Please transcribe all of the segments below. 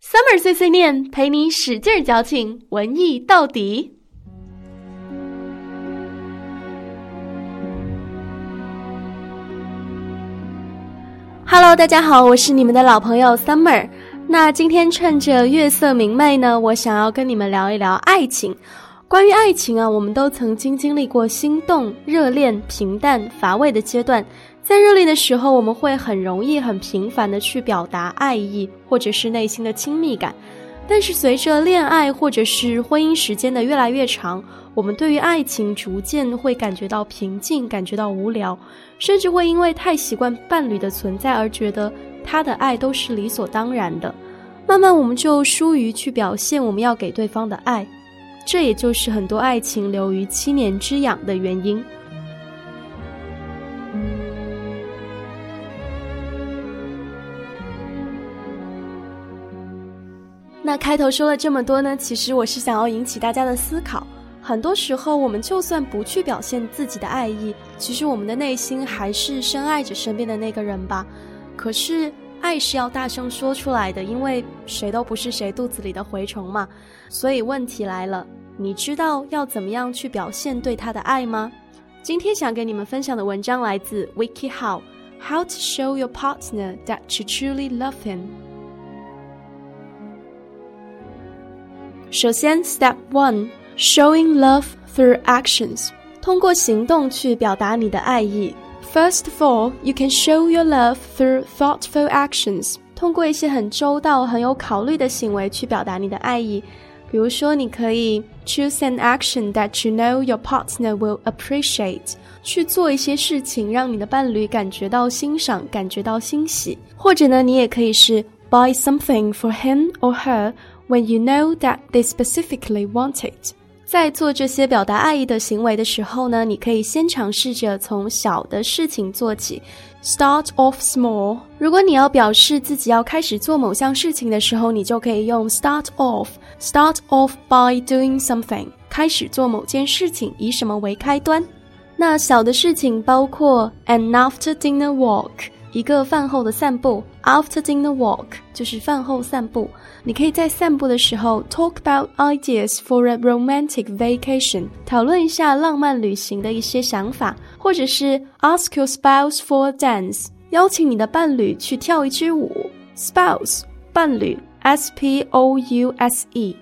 Summer 碎碎念，陪你使劲矫情，文艺到底。Hello，大家好，我是你们的老朋友 Summer。那今天趁着月色明媚呢，我想要跟你们聊一聊爱情。关于爱情啊，我们都曾经经历过心动、热恋、平淡、乏味的阶段。在热恋的时候，我们会很容易、很频繁的去表达爱意，或者是内心的亲密感。但是随着恋爱或者是婚姻时间的越来越长，我们对于爱情逐渐会感觉到平静，感觉到无聊，甚至会因为太习惯伴侣的存在而觉得他的爱都是理所当然的。慢慢，我们就疏于去表现我们要给对方的爱。这也就是很多爱情流于七年之痒的原因。开头说了这么多呢，其实我是想要引起大家的思考。很多时候，我们就算不去表现自己的爱意，其实我们的内心还是深爱着身边的那个人吧。可是，爱是要大声说出来的，因为谁都不是谁肚子里的蛔虫嘛。所以问题来了。你知道要怎么样去表现对他的爱吗？今天想给你们分享的文章来自 WikiHow。How to show your partner that you truly love him。首先，Step One，showing love through actions，通过行动去表达你的爱意。First of all，you can show your love through thoughtful actions，通过一些很周到、很有考虑的行为去表达你的爱意。比如说，你可以 choose an action that you know your partner will appreciate，去做一些事情，让你的伴侣感觉到欣赏，感觉到欣喜。或者呢，你也可以是 buy something for him or her when you know that they specifically want it。在做这些表达爱意的行为的时候呢，你可以先尝试着从小的事情做起，start off small。如果你要表示自己要开始做某项事情的时候，你就可以用 start off，start off by doing something，开始做某件事情，以什么为开端？那小的事情包括 and after dinner walk。一个饭后的散步，after dinner walk 就是饭后散步。你可以在散步的时候 talk about ideas for a romantic vacation，讨论一下浪漫旅行的一些想法，或者是 ask your spouse for a dance，邀请你的伴侣去跳一支舞。spouse 伴侣，s p o u s e。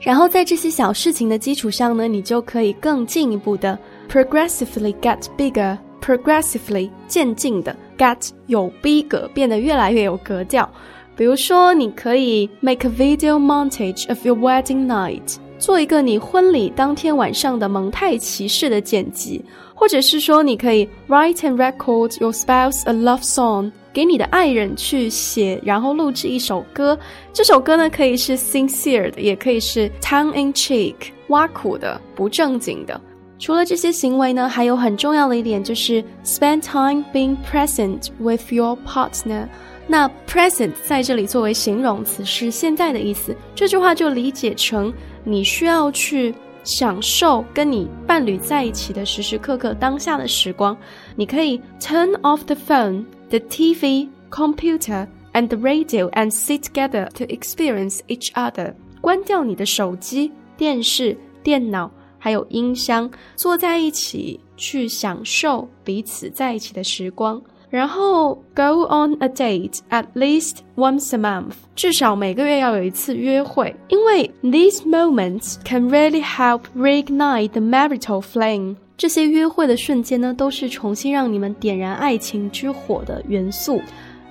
然后在这些小事情的基础上呢，你就可以更进一步的 progressively get bigger，progressively 渐进的。 Get 有逼格，变得越来越有格调。比如说，你可以 make a video montage of your wedding night，做一个你婚礼当天晚上的蒙太奇式的剪辑，或者是说，你可以 write and record your spouse a love song，给你的爱人去写，然后录制一首歌。这首歌呢，可以是 sincere 的，也可以是 tongue in cheek，挖苦的，不正经的。除了这些行为呢，还有很重要的一点就是 spend time being present with your partner。那 present 在这里作为形容词是现在的意思。这句话就理解成你需要去享受跟你伴侣在一起的时时刻刻当下的时光。你可以 turn off the phone, the TV, computer, and the radio and sit together to experience each other。关掉你的手机、电视、电脑。还有音箱，坐在一起去享受彼此在一起的时光。然后 go on a date at least once a month，至少每个月要有一次约会，因为 these moments can really help reignite the marital flame。这些约会的瞬间呢，都是重新让你们点燃爱情之火的元素。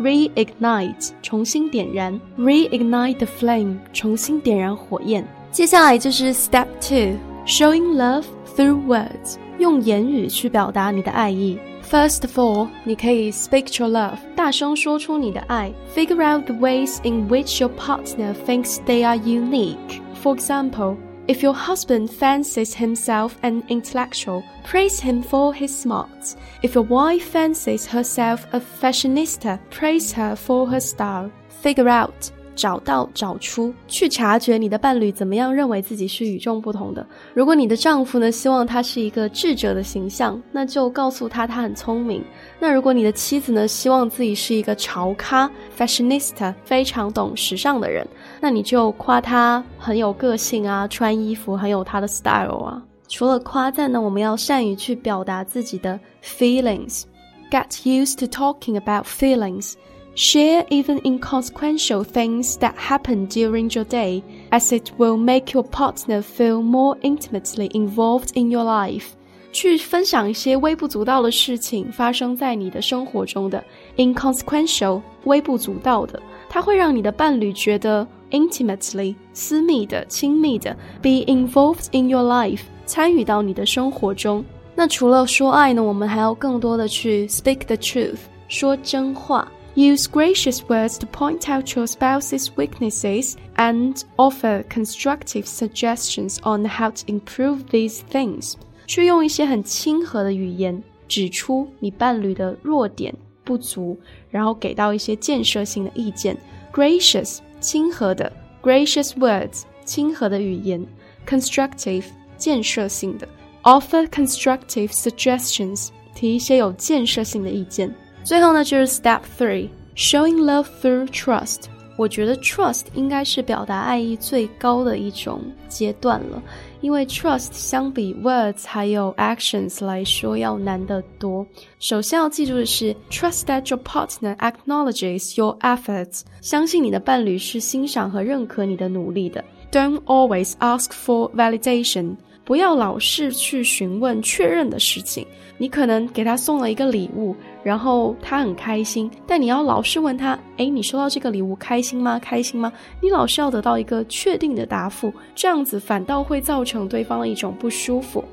reignite，重新点燃；reignite the flame，重新点燃火焰。接下来就是 step two。Showing love through words，用言语去表达你的爱意。First of all，你可以 speak your love，大声说出你的爱。Figure out the ways in which your partner thinks they are unique. For example, if your husband fancies himself an intellectual, praise him for his smarts. If your wife fancies herself a fashionista, praise her for her style. Figure out 找到、找出、去察觉你的伴侣怎么样认为自己是与众不同的。如果你的丈夫呢希望他是一个智者的形象，那就告诉他他很聪明。那如果你的妻子呢希望自己是一个潮咖 （fashionista），非常懂时尚的人，那你就夸他很有个性啊，穿衣服很有他的 style 啊。除了夸赞呢，我们要善于去表达自己的 feelings。Get used to talking about feelings. Share even inconsequential things that happen during your day, as it will make your partner feel more intimately involved in your life. 去分享一些微不足道的事情发生在你的生活中的 inconsequential 微不足道的，它会让你的伴侣觉得 intimately 私密的、亲密的 be involved in your life 参与到你的生活中。那除了说爱呢，我们还要更多的去 speak the truth 说真话。 Use gracious words to point out your spouse's weaknesses and offer constructive suggestions on how to improve these things. 去用一些很亲和的语言指出你伴侣的弱点不足，然后给到一些建设性的意见。Gracious 亲和的，gracious words 亲和的语言，constructive 建设性的，offer constructive suggestions 提一些有建设性的意见。 最后呢，就是 Step Three，showing love through trust。我觉得 trust 应该是表达爱意最高的一种阶段了，因为 trust 相比 words 还有 actions 来说要难得多。首先要记住的是，trust that your partner acknowledges your efforts，相信你的伴侣是欣赏和认可你的努力的。Don't always ask for validation。 不要老是去询问确认的事情。你可能给他送了一个礼物，然后他很开心，但你要老是问他：哎，你收到这个礼物开心吗？开心吗？你老是要得到一个确定的答复，这样子反倒会造成对方的一种不舒服。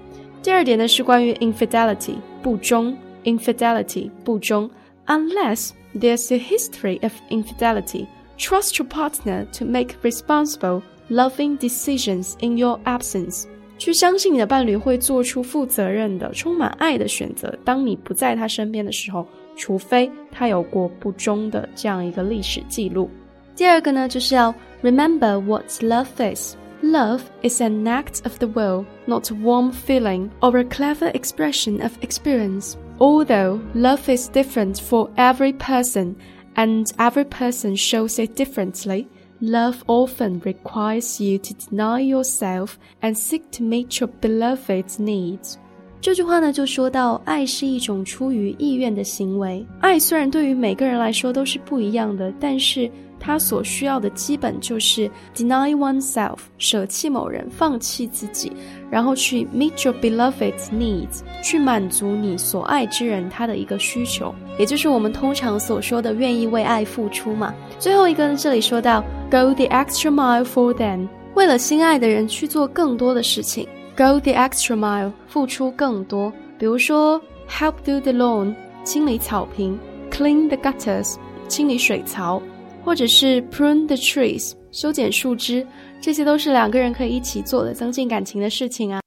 第二点呢是关于 infidelity 不忠，infidelity 不忠。Unless there's a history of infidelity, trust your partner to make responsible, loving decisions in your absence. 去相信你的伴侣会做出负责任的、充满爱的选择。当你不在他身边的时候，除非他有过不忠的这样一个历史记录。第二个呢，就是要 remember what love is. Love is an act of the will, not a warm feeling or a clever expression of experience. Although love is different for every person, and every person shows it differently. Love often requires you to deny yourself and seek to meet your beloved's needs. 这句话呢，就说到爱是一种出于意愿的行为。爱虽然对于每个人来说都是不一样的，但是 他所需要的基本就是 deny oneself，舍弃某人，放弃自己，然后去 meet your beloved's needs，去满足你所爱之人他的一个需求，也就是我们通常所说的愿意为爱付出嘛。最后一个呢，这里说到 go the extra mile for them，为了心爱的人去做更多的事情，go the extra mile，付出更多，比如说 help do the lawn，清理草坪，clean the gutters，清理水槽。或者是 prune the trees，修剪树枝，这些都是两个人可以一起做的增进感情的事情啊。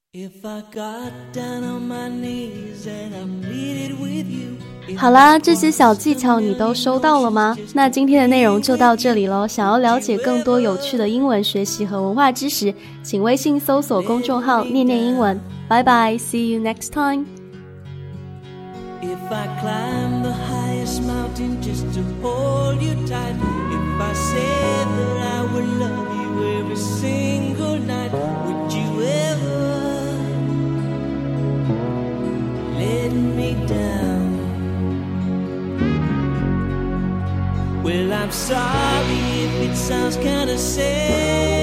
好啦，这些小技巧你都收到了吗？那今天的内容就到这里喽。想要了解更多有趣的英文学习和文化知识，请微信搜索公众号“念念英文”。拜拜，see you next time。I Well, I'm sorry if it sounds kinda sad.